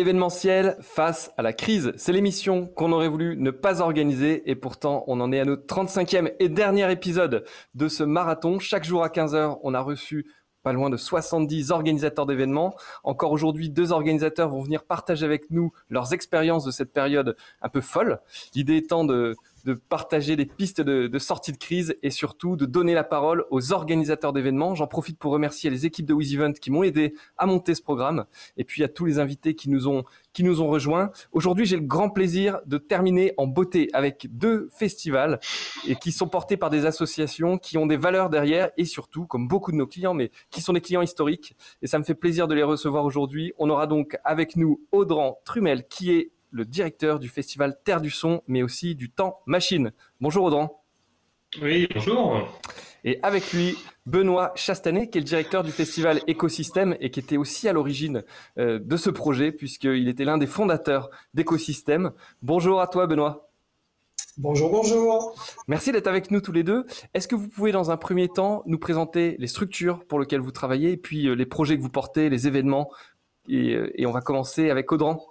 L'événementiel face à la crise, c'est l'émission qu'on aurait voulu ne pas organiser et pourtant on en est à notre 35e et dernier épisode de ce marathon. Chaque jour à 15h, on a reçu pas loin de 70 organisateurs d'événements. Encore aujourd'hui, deux organisateurs vont venir partager avec nous leurs expériences de cette période un peu folle. L'idée étant de, de partager des pistes de, sortie de crise et surtout de donner la parole aux organisateurs d'événements. J'en profite pour remercier les équipes de Wiz Event qui m'ont aidé à monter ce programme et puis à tous les invités qui nous ont qui nous ont rejoints. Aujourd'hui, j'ai le grand plaisir de terminer en beauté avec deux festivals et qui sont portés par des associations qui ont des valeurs derrière et surtout, comme beaucoup de nos clients, mais qui sont des clients historiques. Et ça me fait plaisir de les recevoir aujourd'hui. On aura donc avec nous Audran Trumel qui est le directeur du festival Terre du Son, mais aussi du Temps Machine. Bonjour Audran. Oui, bonjour. Et avec lui, Benoît Chastanet, qui est le directeur du festival Écosystème et qui était aussi à l'origine euh, de ce projet, puisqu'il était l'un des fondateurs d'Écosystème. Bonjour à toi, Benoît. Bonjour, bonjour. Merci d'être avec nous tous les deux. Est-ce que vous pouvez, dans un premier temps, nous présenter les structures pour lesquelles vous travaillez, et puis euh, les projets que vous portez, les événements et, euh, et on va commencer avec Audran.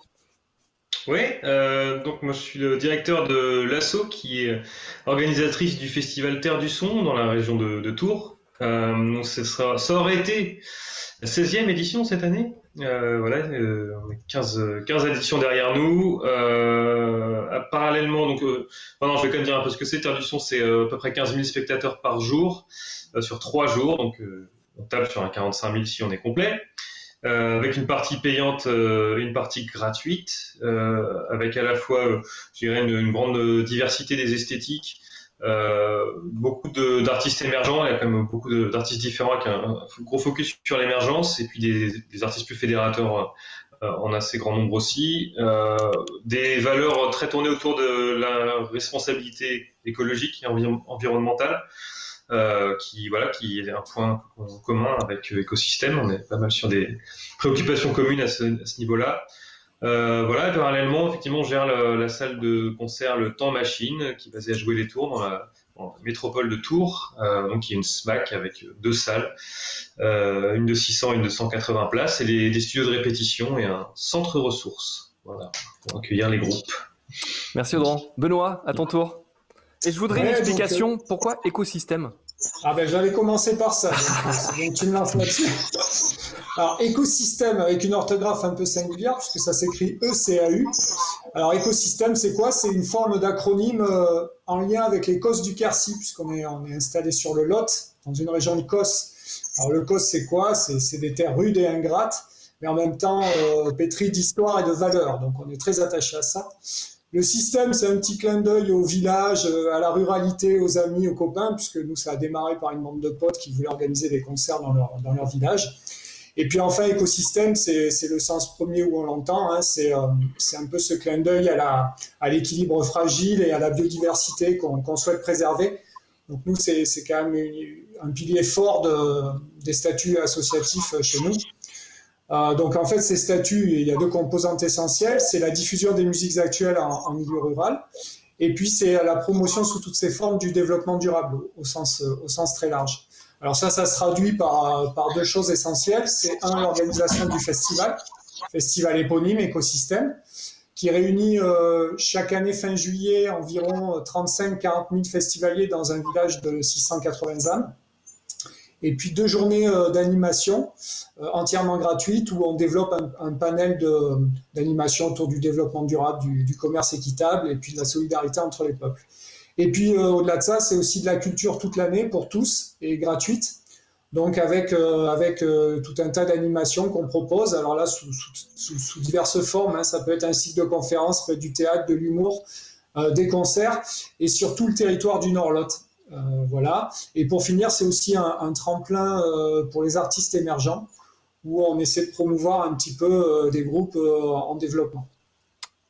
Oui, euh, donc moi je suis le directeur de l'ASSO qui est organisatrice du festival Terre du Son dans la région de, Tours. Euh, sera, ça aurait été la 16e édition cette année. Euh, voilà, on a 15, 15 éditions derrière nous. parallèlement, donc, non, je vais quand même dire un peu ce que c'est. Terre du Son, c'est à peu près 15 000 spectateurs par jour sur trois jours. Donc, on tape sur un 45 000 si on est complet. Euh, avec une partie payante, euh, une partie gratuite, euh, avec à la fois, je dirais, une, une, grande diversité des esthétiques, beaucoup d'artistes émergents, il y a quand même beaucoup d'artistes différents avec un, gros focus sur l'émergence, et puis des, des, artistes plus fédérateurs en assez grand nombre aussi, des valeurs très tournées autour de la responsabilité écologique et environnementale. Euh, qui voilà, qui est un point commun avec l'écosystème. On est pas mal sur des préoccupations communes à ce, niveau-là. Euh, voilà, parallèlement, effectivement, on gère la, salle de concert Le Temps Machine, qui est basée à jouer les tours dans la, métropole de Tours, euh, donc il y a une SMAC avec deux salles, euh, une de 600 et une de 180 places, et des studios de répétition et un centre ressources, voilà, pour accueillir les groupes. Merci Audran. Benoît, à ton tour. Et je voudrais une explication. Euh, pourquoi écosystème? Ah ben j'allais commencer par ça. Donc, tu me lances là-dessus. Alors écosystème avec une orthographe un peu singulière puisque ça s'écrit E-C-A-U. Alors écosystème c'est quoi? C'est une forme d'acronyme euh, en lien avec les Cosses du Quercy puisqu'on est, on est installé sur le Lot dans une région de Cosse. Alors le Cosse c'est quoi? C'est des terres rudes et ingrates mais en même temps euh, pétries d'histoire et de valeur. Donc on est très attaché à ça. Le système, c'est un petit clin d'œil au village, euh, à la ruralité, aux amis, aux copains, puisque nous, ça a démarré par une bande de potes qui voulaient organiser des concerts dans leur, village. Et puis enfin, écosystème, c'est le sens premier où on l'entend. Hein, c'est euh, un peu ce clin d'œil à l'équilibre fragile et à la biodiversité qu'on souhaite préserver. Donc nous, c'est quand même un pilier fort de, des statuts associatifs chez nous. Euh, donc en fait, ces statuts, il y a deux composantes essentielles. C'est la diffusion des musiques actuelles en, milieu rural, et puis c'est la promotion sous toutes ses formes du développement durable au sens, au sens très large. Alors ça, ça se traduit par, par deux choses essentielles. C'est un, l'organisation du festival, festival éponyme, écosystème, qui réunit euh, chaque année fin juillet environ 35-40 000 festivaliers dans un village de 680 âmes et puis deux journées euh, d'animation euh, entièrement gratuites où on développe un, panel d'animation autour du développement durable, du, commerce équitable et puis de la solidarité entre les peuples. Et puis euh, au-delà de ça, c'est aussi de la culture toute l'année pour tous et gratuite. Donc avec avec tout un tas d'animations qu'on propose. Alors là sous, diverses formes, hein. ça peut être un cycle de conférences, du théâtre, de l'humour, des concerts et sur tout le territoire du Nord-Lot. Euh, voilà. Et pour finir, c'est aussi un, tremplin euh, pour les artistes émergents où on essaie de promouvoir un petit peu euh, des groupes en développement.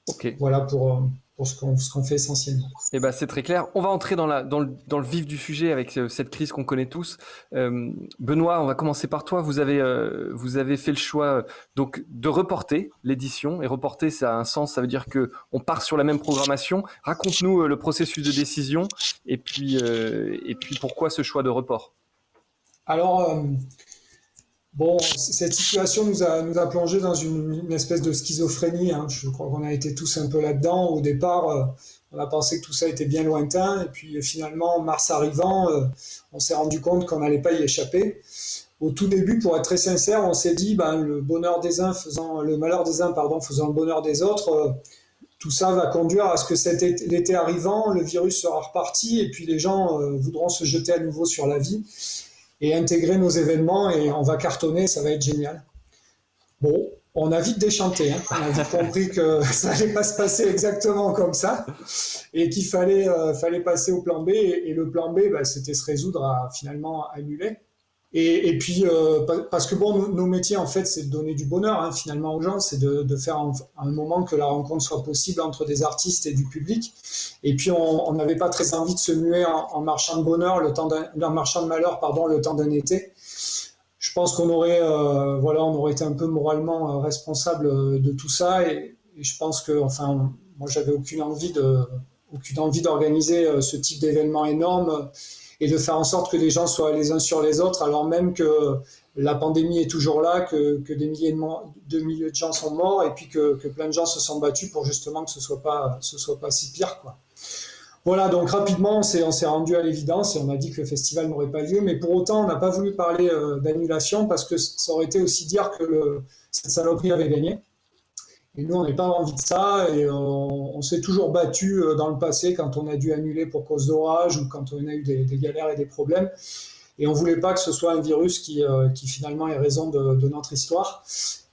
Ok. Voilà pour, pour ce qu'on fait essentiellement. Eh ben, c'est très clair. On va entrer dans, la, dans, le, dans le vif du sujet avec euh, cette crise qu'on connaît tous. Euh, Benoît, on va commencer par toi. Vous avez, euh, vous avez fait le choix donc de reporter l'édition. Et reporter, ça a un sens. Ça veut dire que on part sur la même programmation. Raconte-nous le processus de décision et puis, et puis pourquoi ce choix de report? Alors, Bon, cette situation nous a, nous a plongé dans une, espèce de schizophrénie. Hein. Je crois qu'on a été tous un peu là-dedans. Au départ, euh, on a pensé que tout ça était bien lointain. Et puis finalement, mars arrivant, euh, on s'est rendu compte qu'on n'allait pas y échapper. Au tout début, pour être très sincère, on s'est dit, ben, le bonheur des uns faisant le malheur des uns, pardon, faisant le bonheur des autres. Euh, tout ça va conduire à ce que cet été arrivant, le virus sera reparti et puis les gens voudront se jeter à nouveau sur la vie et intégrer nos événements et on va cartonner, ça va être génial. Bon, on a vite déchanté, hein. on a vite compris que ça n'allait pas se passer exactement comme ça et qu'il fallait, euh, passer au plan B et, le plan B, bah, c'était se résoudre à finalement annuler. Et, puis, euh, parce que bon, nos, métiers, en fait, c'est de donner du bonheur, hein, finalement, aux gens, c'est de, faire un, moment que la rencontre soit possible entre des artistes et du public. Et puis, on n'avait pas très envie de se muer en, marchand de bonheur, le temps d'un marchand de malheur, pardon, le temps d'un été. Je pense qu'on aurait, euh, voilà, on aurait été un peu moralement euh, responsable de tout ça. Et, et je pense que, enfin, moi, j'avais aucune envie de, aucune envie d'organiser ce type d'événement énorme et de faire en sorte que les gens soient les uns sur les autres, alors même que la pandémie est toujours là, que, des milliers de, milliers de gens sont morts et puis que, plein de gens se sont battus pour justement que ce soit pas, soit pas si pire, quoi. Voilà, donc rapidement, on s'est rendu à l'évidence et on a dit que le festival n'aurait pas lieu, mais pour autant, on n'a pas voulu parler euh, d'annulation parce que ça aurait été aussi dire que le, cette saloperie avait gagné. Et nous, on n'a pas envie de ça et on, s'est toujours battu euh, dans le passé quand on a dû annuler pour cause d'orage ou quand on a eu des, galères et des problèmes. Et on ne voulait pas que ce soit un virus qui, euh, qui finalement est raison de, notre histoire.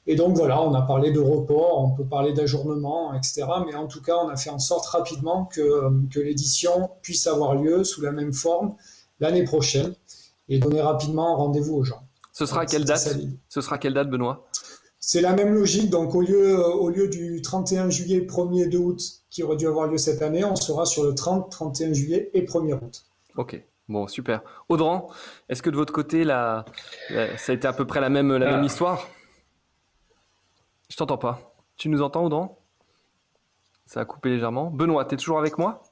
Et donc voilà, on a parlé de report, on peut parler d'ajournement, etc. Mais en tout cas, on a fait en sorte rapidement que, euh, que l'édition puisse avoir lieu sous la même forme l'année prochaine et donner rapidement rendez-vous aux gens. Ce sera quelle date Ce sera quelle date, Benoît? C'est la même logique. Donc, au lieu, euh, au lieu du 31 juillet, 1er 2 août qui aurait dû avoir lieu cette année, on sera sur le 30, 31 juillet et 1er août. Ok. Bon, super. Audran, est-ce que de votre côté, ça a été à peu près la même, la même ah. histoire? Je t'entends pas. Tu nous entends, Audran? Ça a coupé légèrement. Benoît, tu es toujours avec moi?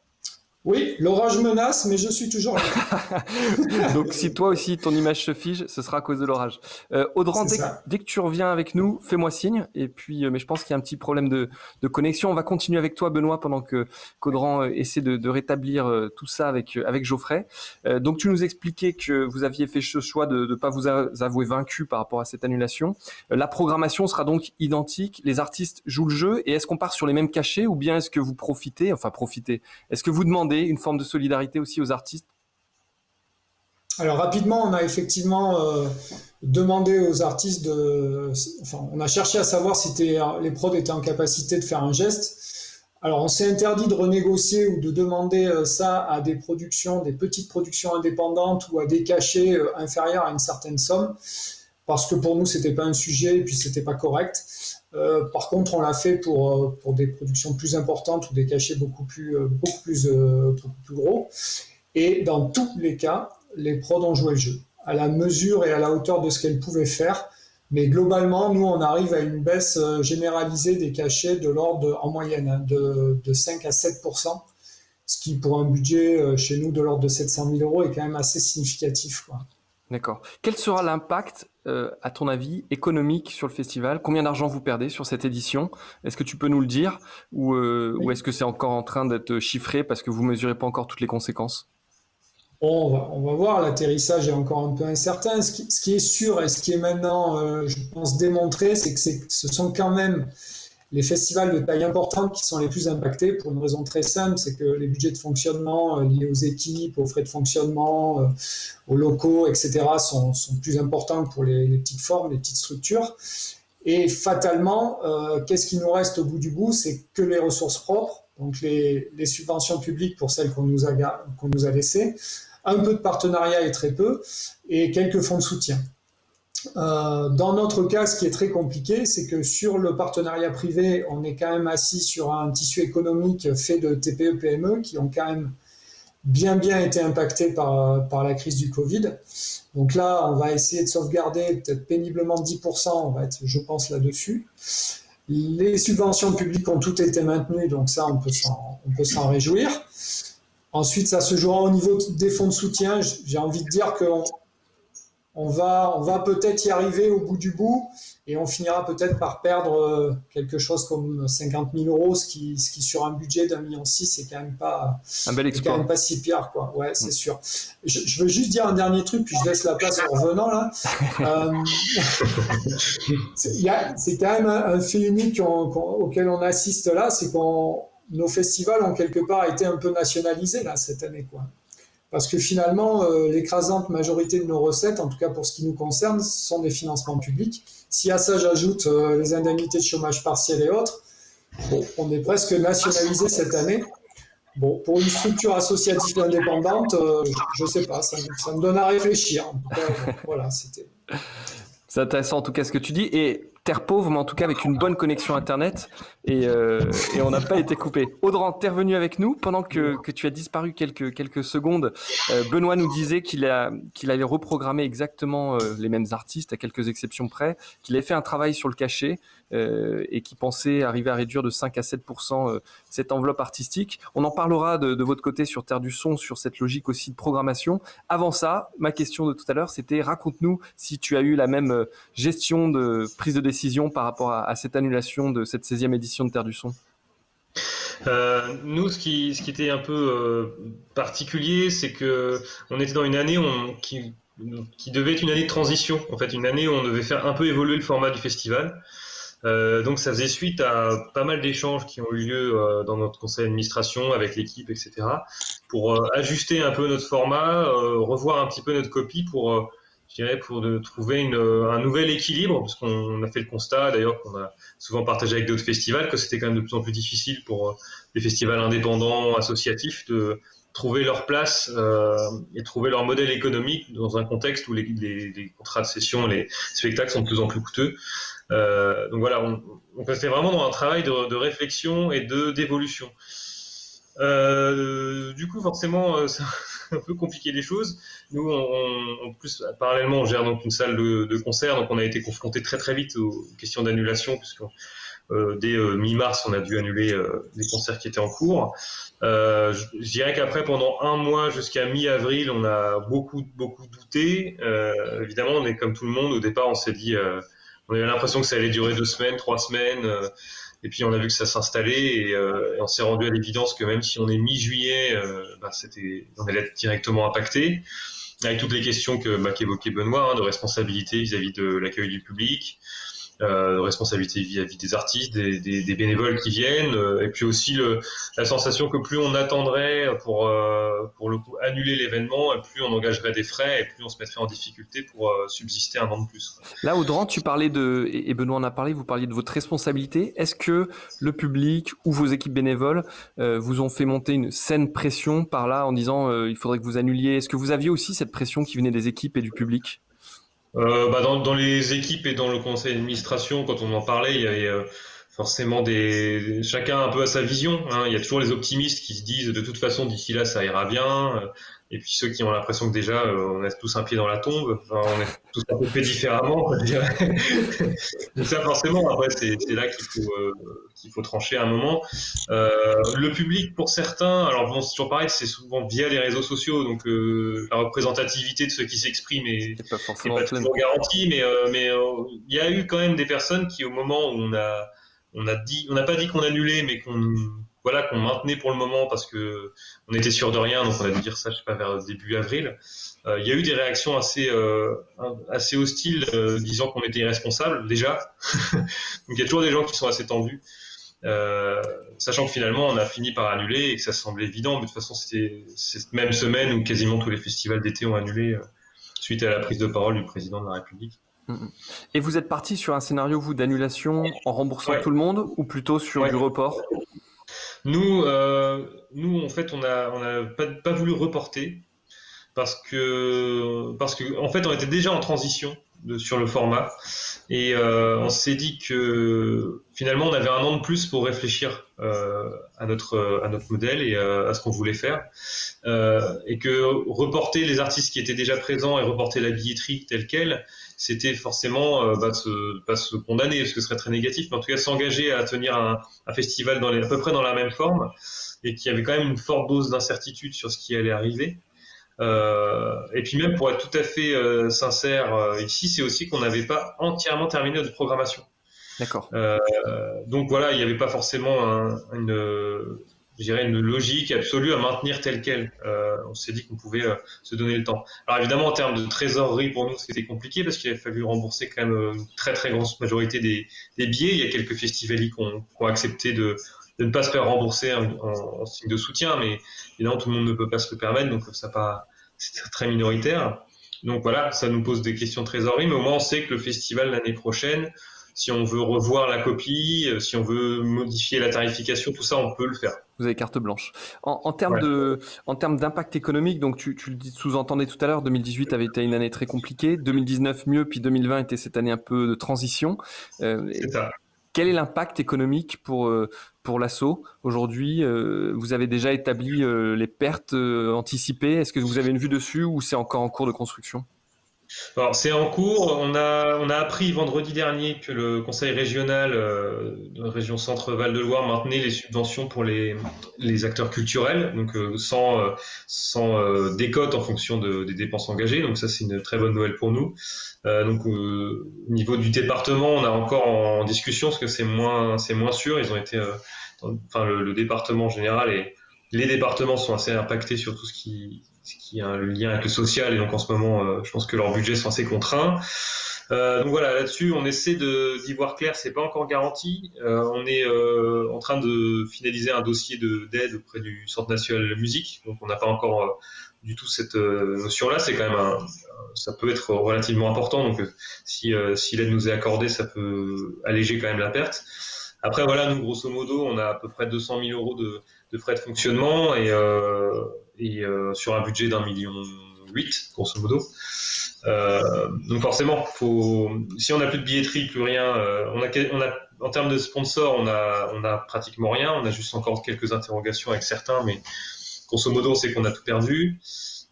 Oui, l'orage menace, mais je suis toujours là. Donc, si toi aussi ton image se fige, ce sera à cause de l'orage. Euh, Audran, dès, que tu reviens avec nous, fais-moi signe. Et puis, euh, mais je pense qu'il y a un petit problème de, connexion. On va continuer avec toi, Benoît, pendant que qu'Audran euh, essaie de, rétablir euh, tout ça avec avec Geoffrey. donc, tu nous expliquais que vous aviez fait ce choix de ne pas vous avouer vaincu par rapport à cette annulation. la programmation sera donc identique. Les artistes jouent le jeu. Et est-ce qu'on part sur les mêmes cachets ou bien est-ce que vous profitez, enfin profitez, est-ce que vous demandez une forme de solidarité aussi aux artistes alors rapidement, on a effectivement euh, demandé aux artistes de... Enfin, on a cherché à savoir si les prods étaient en capacité de faire un geste. Alors on s'est interdit de renégocier ou de demander euh, ça à des productions, des petites productions indépendantes ou à des cachets euh, inférieurs à une certaine somme, parce que pour nous, c'était pas un sujet et puis c'était pas correct. Euh, par contre, on l'a fait pour, euh, pour des productions plus importantes ou des cachets beaucoup plus, euh, beaucoup plus, plus gros. Et dans tous les cas, les prods ont joué le jeu, à la mesure et à la hauteur de ce qu'elles pouvaient faire. Mais globalement, nous, on arrive à une baisse généralisée des cachets de l'ordre, en moyenne, hein, de, de 5 à 7% ce qui, pour un budget chez nous de l'ordre de 700 000 euros, est quand même assez significatif. D'accord. Quel sera l'impact, euh, à ton avis, économique sur le festival? Combien d'argent vous perdez sur cette édition? Est-ce que tu peux nous le dire? Ou, euh, est-ce que c'est encore en train d'être chiffré parce que vous ne mesurez pas encore toutes les conséquences? On, va, voir, l'atterrissage est encore un peu incertain. Ce qui, est sûr et ce qui est maintenant, euh, je pense, démontré, c'est que ce sont quand même les festivals de taille importante qui sont les plus impactés pour une raison très simple, c'est que les budgets de fonctionnement euh, liés aux équipes, aux frais de fonctionnement, euh, aux locaux, etc., sont, plus importants pour les, petites formes, les petites structures. Et fatalement, euh, qu'est-ce qui nous reste au bout du bout? C'est que les ressources propres, donc les, subventions publiques pour celles qu'on nous, a, qu'on nous a laissées, un peu de partenariat et très peu, et quelques fonds de soutien. Euh, dans notre cas, ce qui est très compliqué, c'est que sur le partenariat privé, on est quand même assis sur un tissu économique fait de TPE-PME qui ont quand même bien bien été impactés par, par la crise du Covid. Donc là, on va essayer de sauvegarder peut-être péniblement 10%, on va être, je pense, là-dessus. Les subventions publiques ont toutes été maintenues, donc ça, on peut s'en réjouir. Ensuite, ça se jouera au niveau des fonds de soutien. J'ai envie de dire qu'on on va, on va peut-être y arriver au bout du bout et on finira peut-être par perdre euh, quelque chose comme 50 000 euros, ce qui, ce qui sur un budget d'un million six, c'est quand même pas, un bel quand même pas si pire, quoi. Ouais, c'est mm. sûr. Je, veux juste dire un dernier truc, puis je laisse la place en revenant là. euh, c'est quand même un, fait unique auquel on assiste là, c'est qu'on nos festivals ont quelque part été un peu nationalisés là cette année, quoi parce que finalement, euh, l'écrasante majorité de nos recettes, en tout cas pour ce qui nous concerne, sont des financements publics. Si à ça j'ajoute euh, les indemnités de chômage partiel et autres, on est presque nationalisé cette année. Bon, pour une structure associative indépendante, euh, je ne sais pas, ça, me donne à réfléchir. voilà, c'était. C'est intéressant en tout cas ce que tu dis. Et terre pauvre, mais en tout cas avec une bonne connexion Internet. Et, euh, et on n'a pas été coupé. Audran, t'es revenu avec nous pendant que, que, tu as disparu quelques, quelques secondes. Euh, Benoît nous disait qu'il qu'il allait reprogrammer exactement euh, les mêmes artistes, à quelques exceptions près, qu'il avait fait un travail sur le cachet et qui pensait arriver à réduire de 5 à 7% euh, cette enveloppe artistique. On en parlera de, votre côté sur Terre du Son, sur cette logique aussi de programmation. Avant ça, ma question de tout à l'heure, c'était raconte-nous si tu as eu la même gestion de prise de décision par rapport à, cette annulation de cette 16e édition de Terre du Son euh, nous, ce qui, était un peu euh, particulier, c'est que on était dans une année qui, qui devait être une année de transition, en fait, une année où on devait faire un peu évoluer le format du festival. Euh, donc ça faisait suite à pas mal d'échanges qui ont eu lieu dans notre conseil d'administration avec l'équipe, etc., pour ajuster un peu notre format, revoir un petit peu notre copie pour je dirais, pour de trouver une, un nouvel équilibre, parce qu'on a fait le constat, d'ailleurs, qu'on a souvent partagé avec d'autres festivals, que c'était quand même de plus en plus difficile pour euh, les festivals indépendants, associatifs, de trouver leur place euh, et trouver leur modèle économique dans un contexte où les, les, les, contrats de session, les spectacles sont de plus en plus coûteux. Euh, donc voilà, on, on restait vraiment dans un travail de, de réflexion et de d'évolution. Euh, du coup, forcément, euh, c'est un peu compliqué les choses. Nous, on, en plus, parallèlement, on gère donc une salle de, de, concert, donc on a été confronté très très vite aux questions d'annulation, puisque euh, dès euh, mi-mars, on a dû annuler euh, les concerts qui étaient en cours. je, je dirais qu'après, pendant un mois jusqu'à mi-avril, on a beaucoup beaucoup douté. évidemment, on est comme tout le monde. Au départ, on s'est dit, on avait l'impression que ça allait durer deux semaines, trois semaines. Et puis on a vu que ça s'installait et, euh, et, on s'est rendu à l'évidence que même si on est mi-juillet, euh, bah, c'était, on allait être directement impacté. Avec toutes les questions que bah, qu'évoquait Benoît hein, de responsabilité vis-à-vis de l'accueil du public, euh, responsabilité vis-à-vis des artistes, des, bénévoles qui viennent, euh, et puis aussi la sensation que plus on attendrait pour, euh, annuler l'événement, plus on engagerait des frais, et plus on se mettrait en difficulté pour euh, subsister un an de plus. Là, Audran, tu parlais de, et Benoît en a parlé, vous parliez de votre responsabilité. Est-ce que le public ou vos équipes bénévoles vous ont fait monter une saine pression par là en disant il faudrait que vous annuliez? Est-ce que vous aviez aussi cette pression qui venait des équipes et du public? Euh, bah dans, dans, les équipes et dans le conseil d'administration, quand on en parlait, il y avait euh, forcément des chacun un peu à sa vision. Hein. Il y a toujours les optimistes qui se disent de toute façon d'ici là ça ira bien. Euh, et puis ceux qui ont l'impression que déjà euh, on a tous un pied dans la tombe, enfin, on est tous un peu fait différemment. Donc ça forcément après c'est là qu'il faut euh, qu'il faut trancher à un moment. Euh, le public pour certains, alors bon c'est toujours pareil, c'est souvent via les réseaux sociaux, donc euh, la représentativité de ceux qui s'expriment est, pas, forcément pas toujours garantie, mais mais il y a eu quand même des personnes qui au moment où on a on a dit, on n'a pas dit qu'on annulait, mais qu'on voilà qu'on maintenait pour le moment parce que on était sûr de rien, donc on a dû dire ça, je sais pas, vers début avril. Euh, il y a eu des réactions assez euh, assez hostiles, euh, disant qu'on était irresponsable déjà. donc il y a toujours des gens qui sont assez tendus, sachant que finalement on a fini par annuler et que ça semblait évident. Mais de toute façon, c'était cette même semaine où quasiment tous les festivals d'été ont annulé suite à la prise de parole du président de la République. Et vous êtes parti sur un scénario, vous, d'annulation en remboursant ouais. tout le monde ou plutôt sur ouais. du report? Nous, euh, nous, en fait, on n'a on a pas, pas, voulu reporter parce que, parce que, en fait, on était déjà en transition de, sur le format et euh, on s'est dit que finalement, on avait un an de plus pour réfléchir euh, à notre à notre modèle et euh, à ce qu'on voulait faire et que reporter les artistes qui étaient déjà présents et reporter la billetterie telle quelle c'était forcément euh, bah, se, pas se condamner, parce que ce serait très négatif, mais en tout cas s'engager à tenir un, un festival dans les, à peu près dans la même forme, et qui avait quand même une forte dose d'incertitude sur ce qui allait arriver. Et puis même pour être tout à fait sincère ici, c'est aussi qu'on n'avait pas entièrement terminé notre programmation. D'accord. donc voilà, il n'y avait pas forcément une, je dirais, une logique absolue à maintenir telle quelle. Euh, on s'est dit qu'on pouvait euh, se donner le temps. Alors évidemment, en termes de trésorerie, pour nous, c'était compliqué parce qu'il a fallu rembourser quand même une très très grande majorité des, des billets. Il y a quelques festivaliers qui ont, qui ont accepté de, de, ne pas se faire rembourser en, en, signe de soutien, mais évidemment, tout le monde ne peut pas se le permettre, donc ça pas, c'est très minoritaire. Donc voilà, ça nous pose des questions de trésorerie, mais au moins on sait que le festival l'année prochaine, si on veut revoir la copie, euh, si on veut modifier la tarification, tout ça, on peut le faire. Vous avez carte blanche. En, termes de, en termes d'impact économique, donc tu, tu le sous-entendais tout à l'heure, 2018 avait été une année très compliquée, 2019 mieux, puis 2020 était cette année un peu de transition. Euh, C'est ça. Quel est l'impact économique pour euh, pour l'assaut aujourd'hui Vous avez déjà établi les pertes anticipées. Est-ce que vous avez une vue dessus ou c'est encore en cours de construction? C'est en cours. On a, on a appris vendredi dernier que le conseil régional euh, de la région Centre-Val de Loire maintenait les subventions pour les, les acteurs culturels, donc euh, sans, euh, sans décote en fonction de, des dépenses engagées. Donc ça, c'est une très bonne nouvelle pour nous. donc au niveau du département, on a encore en discussion parce que c'est moins, moins sûr. Ils ont été, enfin le, département en général et les départements sont assez impactés sur tout ce qui ce qui a un lien avec le social et donc en ce moment, euh, je pense que leurs budgets sont assez contraints. Euh, donc voilà, là-dessus, on essaie d'y voir clair, c'est pas encore garanti. Euh, on est euh, en train de finaliser un dossier d'aide auprès du Centre national de la musique, donc on n'a pas encore euh, du tout cette notion-là. C'est quand même un, ça peut être relativement important, donc si, si l'aide nous est accordée, ça peut alléger quand même la perte. Après voilà, nous grosso modo, on a à peu près 200 000 euros de, de frais de fonctionnement et et euh, sur un budget d'un million huit, grosso modo. Euh, donc forcément, faut, si on n'a plus de billetterie, plus rien, euh, on a, on a, en termes de sponsors, on a, on a pratiquement rien. On a juste encore quelques interrogations avec certains, mais grosso modo, c'est qu'on a tout perdu.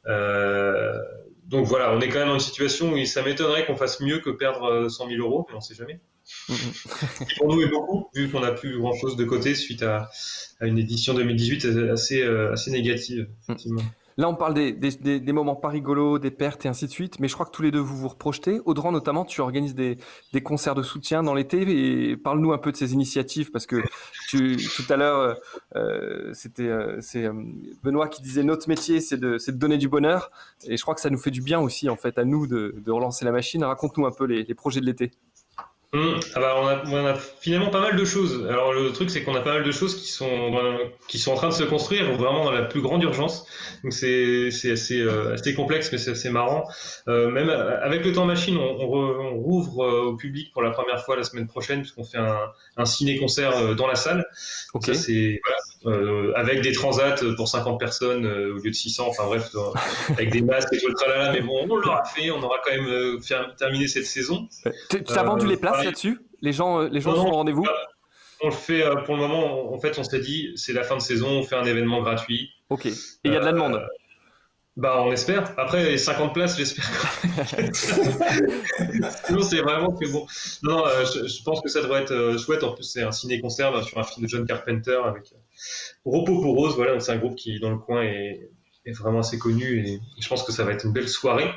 Donc voilà, on est quand même dans une situation où ça m'étonnerait qu'on fasse mieux que perdre 100 000 euros, mais on ne sait jamais. Pour nous et beaucoup, vu qu'on n'a plus grand chose de côté suite à, à une édition 2018 assez, assez négative, effectivement. Là, on parle des, des, des, moments pas rigolos, des pertes et ainsi de suite, mais je crois que tous les deux, vous vous reprojetez. Audran, notamment, tu organises des, des concerts de soutien dans l'été et parle-nous un peu de ces initiatives parce que tu, tout à l'heure, euh, c'était euh, c'est euh, Benoît qui disait notre métier, c'est de, de, donner du bonheur et je crois que ça nous fait du bien aussi, en fait, à nous de, de relancer la machine. Raconte-nous un peu les, les projets de l'été. Mmh. Ah bah on, a, on, a, finalement pas mal de choses. Alors le truc c'est qu'on a pas mal de choses qui sont qui sont en train de se construire vraiment dans la plus grande urgence. Donc c'est c'est assez euh, assez complexe mais c'est assez marrant. Euh, même avec le temps machine, on, on, rouvre euh, au public pour la première fois la semaine prochaine puisqu'on fait un, un ciné concert euh, dans la salle. Ok. C'est voilà, euh, avec des transats pour 50 personnes euh, au lieu de 600, enfin bref, euh, avec des masques et tout le tralala, mais bon, on l'aura fait, on aura quand même terminé cette saison. Tu as vendu les places là-dessus Les gens, les gens sont au rendez-vous On le fait pour le moment, en fait, on s'est dit, c'est la fin de saison, on fait un événement gratuit. Ok, et il y a de la demande bah, on espère. Après, 50 places, j'espère. Sinon, c'est vraiment que bon. Non, je, pense que ça devrait être chouette. En plus, c'est un ciné-concert sur un film de John Carpenter avec Repos pour Rose, voilà, c'est un groupe qui dans le coin est, vraiment assez connu et je pense que ça va être une belle soirée.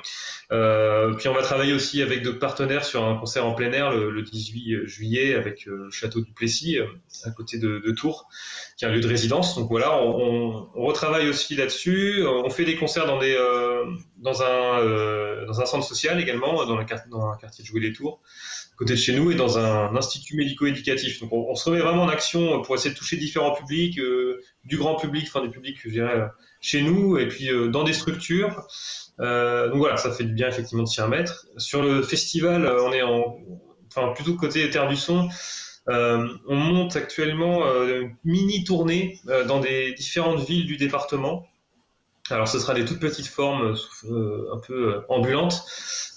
Euh, puis on va travailler aussi avec d'autres partenaires sur un concert en plein air le, 18 juillet avec euh, le château du Plessis euh, à côté de, Tours, qui est un lieu de résidence. Donc voilà, on, retravaille aussi là-dessus. On fait des concerts dans des dans un dans un centre social également dans, dans un quartier de Jouer les Tours côté de chez nous et dans un institut médico-éducatif. Donc on, se remet vraiment en action pour essayer de toucher différents publics, euh, du grand public, enfin du public, je dirais, euh, chez nous et puis euh, dans des structures. donc voilà, ça fait du bien effectivement de s'y remettre. Sur le festival, on est en, enfin plutôt côté Terre du Son. on monte actuellement une mini tournée dans des différentes villes du département alors ce sera des toutes petites formes euh, un peu euh, ambulantes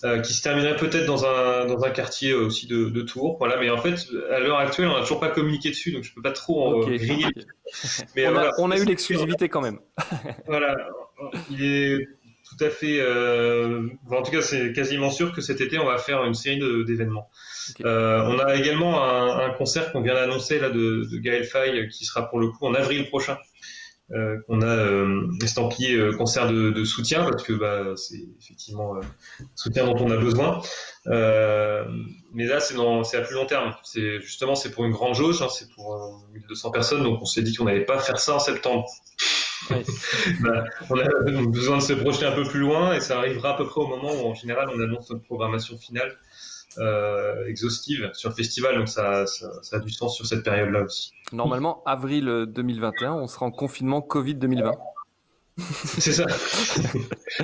euh, qui se termineraient peut-être dans un, dans un quartier aussi de, de Tours. Voilà, mais en fait, à l'heure actuelle, on n'a toujours pas communiqué dessus, donc je peux pas trop en griller. Mais, on, a, on, a, eu l'exclusivité quand même. voilà, il est tout à fait. en tout cas, c'est quasiment sûr que cet été, on va faire une série d'événements. on a également un, un concert qu'on vient d'annoncer là de, de Gaël Faye qui sera pour le coup en avril prochain qu'on a estampillé concert de, soutien parce que bah, c'est effectivement soutien dont on a besoin. mais là, c'est à plus long terme. C'est justement c'est pour une grande jauge, hein, c'est pour 1200 personnes, donc on s'est dit qu'on n'allait pas faire ça en septembre. Bah, on a besoin de se projeter un peu plus loin et ça arrivera à peu près au moment où en général on annonce notre programmation finale euh, exhaustive sur le festival, donc ça, ça, a du sens sur cette période-là aussi. Normalement, avril 2021, on sera en confinement Covid 2020. C'est ça.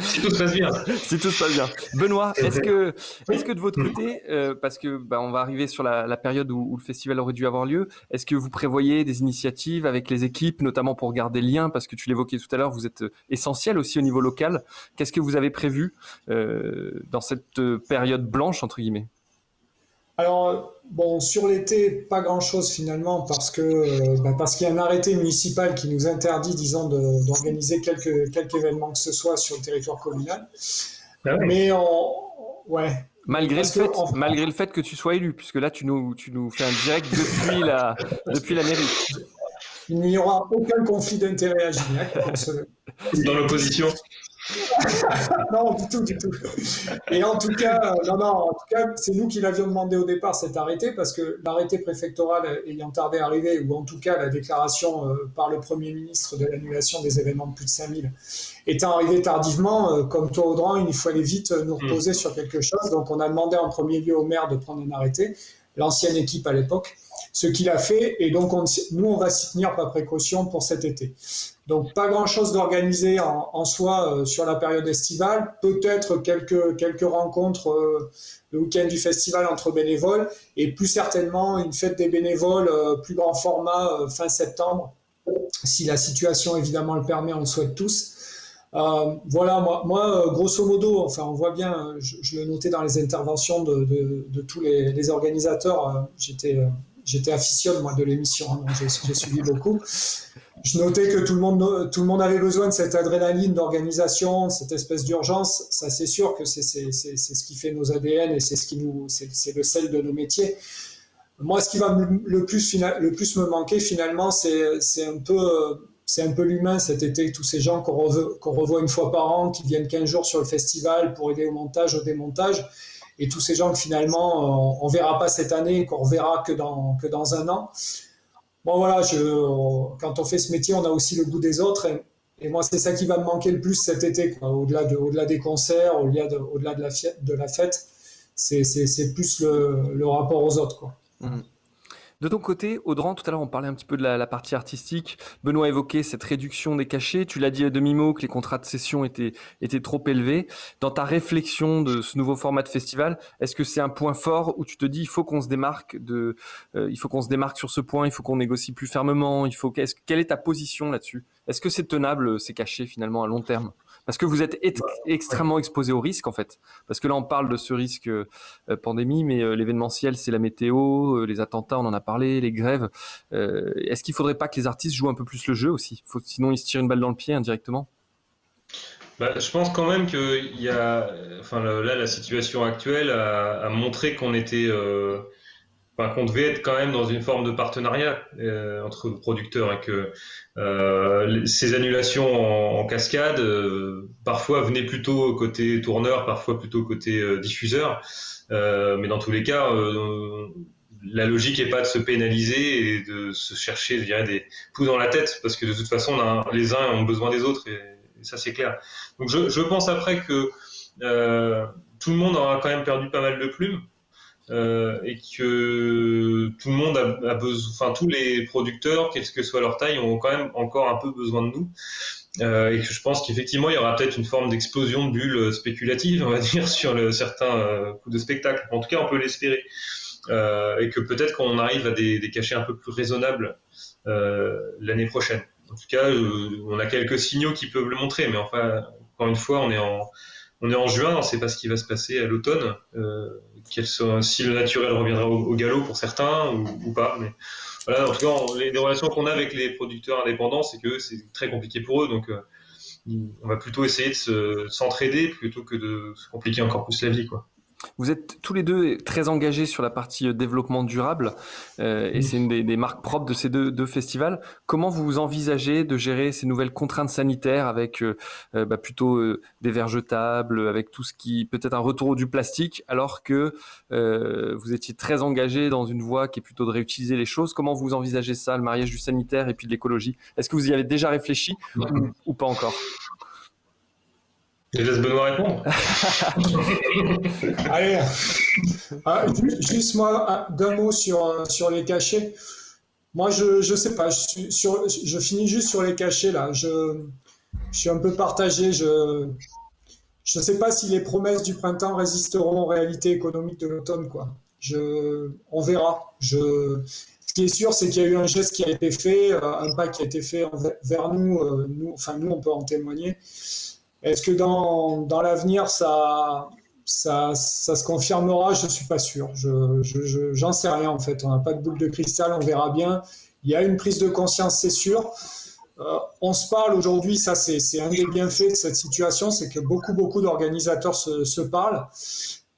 si tout se passe bien. Si tout se passe bien. Benoît, est-ce que, est que de votre côté, euh, parce que bah, on va arriver sur la, période où, le festival aurait dû avoir lieu, est-ce que vous prévoyez des initiatives avec les équipes, notamment pour garder le lien, parce que tu l'évoquais tout à l'heure, vous êtes euh, essentiel aussi au niveau local. Qu'est-ce que vous avez prévu euh, dans cette période blanche entre guillemets? Alors, bon, sur l'été, pas grand-chose finalement, parce que euh, bah, parce qu'il y a un arrêté municipal qui nous interdit, disons, d'organiser quelques, quelques événements que ce soit sur le territoire communal. Ah Mais on, ouais. Malgré le, fait, malgré le fait que tu sois élu, puisque là, tu nous, tu nous fais un direct depuis la, depuis la mairie. Il n'y aura aucun conflit d'intérêt à Gignac. Dans l'opposition non, du tout, du tout. Et en tout cas, non, non, en tout cas, c'est nous qui l'avions demandé au départ cet arrêté parce que l'arrêté préfectoral ayant tardé à arriver, ou en tout cas la déclaration euh, par le Premier ministre de l'annulation des événements de plus de 5000 étant arrivé tardivement, euh, comme toi, Audran, il fallait vite euh, nous reposer mm. sur quelque chose. Donc, on a demandé en premier lieu au maire de prendre un arrêté, l'ancienne équipe à l'époque, ce qu'il a fait. Et donc, nous, on va s'y tenir par précaution pour cet été. Donc pas grand-chose d'organisé en, soi euh, sur la période estivale, peut-être quelques, rencontres euh, le week-end du festival entre bénévoles et plus certainement une fête des bénévoles euh, plus grand format fin septembre, si la situation évidemment le permet, on le souhaite tous. voilà, moi, grosso modo, enfin, on voit bien, je, le notais dans les interventions de, tous les, organisateurs, j'étais j'étais moi de l'émission, hein, j'ai suivi beaucoup je notais que tout le monde, tout le monde avait besoin de cette adrénaline d'organisation, cette espèce d'urgence. Ça, c'est sûr que c'est ce qui fait nos ADN et c'est ce qui nous, c'est le sel de nos métiers. Moi, ce qui va le plus, le plus me manquer finalement, c'est un peu, c'est un peu l'humain cet été, tous ces gens qu'on revoit, une fois par an, qui viennent 15 jours sur le festival pour aider au montage, au démontage, et tous ces gens que finalement on, ne verra pas cette année, qu'on reverra que que dans un an bon voilà, quand on fait ce métier, on a aussi le goût des autres. Et, moi, c'est ça qui va me manquer le plus cet été, au-delà de, au-delà des concerts, au-delà de, au-delà de la, de la fête. C'est, c'est, c'est plus le, rapport aux autres. Mmh. De ton côté, Audran, tout à l'heure, on parlait un petit peu de la, partie artistique. Benoît a évoqué cette réduction des cachets. Tu l'as dit à demi-mot que les contrats de session étaient, étaient trop élevés. Dans ta réflexion de ce nouveau format de festival, est-ce que c'est un point fort où tu te dis il faut qu'on se démarque de, euh, il faut qu'on se démarque sur ce point, il faut qu'on négocie plus fermement, il faut quelle est ta position là-dessus? Est-ce que c'est tenable ces cachets finalement à long terme? Parce que vous êtes extrêmement exposé au risque en fait. Parce que là, on parle de ce risque euh, pandémie, mais euh, l'événementiel, c'est la météo, euh, les attentats, on en a parlé, les grèves. Est-ce qu'il ne faudrait pas que les artistes jouent un peu plus le jeu aussi? Faut, Sinon, ils se tirent une balle dans le pied indirectement. Bah, je pense quand même que y a, enfin, là, la situation actuelle a, montré qu'on était qu'on devait être quand même dans une forme de partenariat euh, entre producteurs et que euh, ces annulations en, cascade euh, parfois venaient plutôt côté tourneur, parfois plutôt côté euh, diffuseur, mais dans tous les cas, la logique n'est pas de se pénaliser et de se chercher, je dirais, des coups dans la tête, parce que de toute façon, les uns ont besoin des autres, et, ça c'est clair. Donc je, je, pense après que tout le monde aura quand même perdu pas mal de plumes. Euh, et que tout le monde a, besoin, enfin tous les producteurs, quelle que soit leur taille, ont quand même encore un peu besoin de nous. Euh, et que je pense qu'effectivement, il y aura peut-être une forme d'explosion de bulles spéculatives, on va dire, sur certains euh, coups de spectacle. En tout cas, on peut l'espérer. Et que peut-être qu'on arrive à des, des, cachets un peu plus raisonnables l'année prochaine. En tout cas, on a quelques signaux qui peuvent le montrer, mais enfin, encore une fois, on est en, on est en juin, on ne sait pas ce qui va se passer à l'automne, euh, si le naturel reviendra au, galop pour certains ou, pas. Mais voilà, en tout cas, les, relations qu'on a avec les producteurs indépendants, c'est que c'est très compliqué pour eux, donc euh, on va plutôt essayer de s'entraider plutôt que de se compliquer encore plus la vie, quoi. Vous êtes tous les deux très engagés sur la partie euh, développement durable euh, et c'est une des, marques propres de ces deux, festivals. Comment vous envisagez de gérer ces nouvelles contraintes sanitaires avec euh, bah, plutôt des verres jetables, avec tout ce qui peut-être un retour du plastique, alors que vous étiez très engagé dans une voie qui est plutôt de réutiliser les choses? Comment vous envisagez ça, le mariage du sanitaire et puis de l'écologie? Est-ce que vous y avez déjà réfléchi ou pas encore? Je laisse Benoît répondre. Allez, ah, juste moi, d'un mot sur, sur les cachets. Moi, je ne sais pas, je, sur, je finis juste sur les cachets là. Je, je suis un peu partagé. Je ne sais pas si les promesses du printemps résisteront aux réalités économiques de l'automne. quoi. Je, on verra. Je, ce qui est sûr, c'est qu'il y a eu un geste qui a été fait, euh, un pas qui a été fait vers nous, euh, nous. Enfin, nous, on peut en témoigner. Est-ce que dans, l'avenir, ça, se confirmera? Je ne suis pas sûr. Je, j'en sais rien en fait. On n'a pas de boule de cristal, on verra bien. Il y a une prise de conscience, c'est sûr. Euh, on se parle aujourd'hui, ça c'est, c'est un des bienfaits de cette situation, c'est que beaucoup, beaucoup d'organisateurs se, parlent.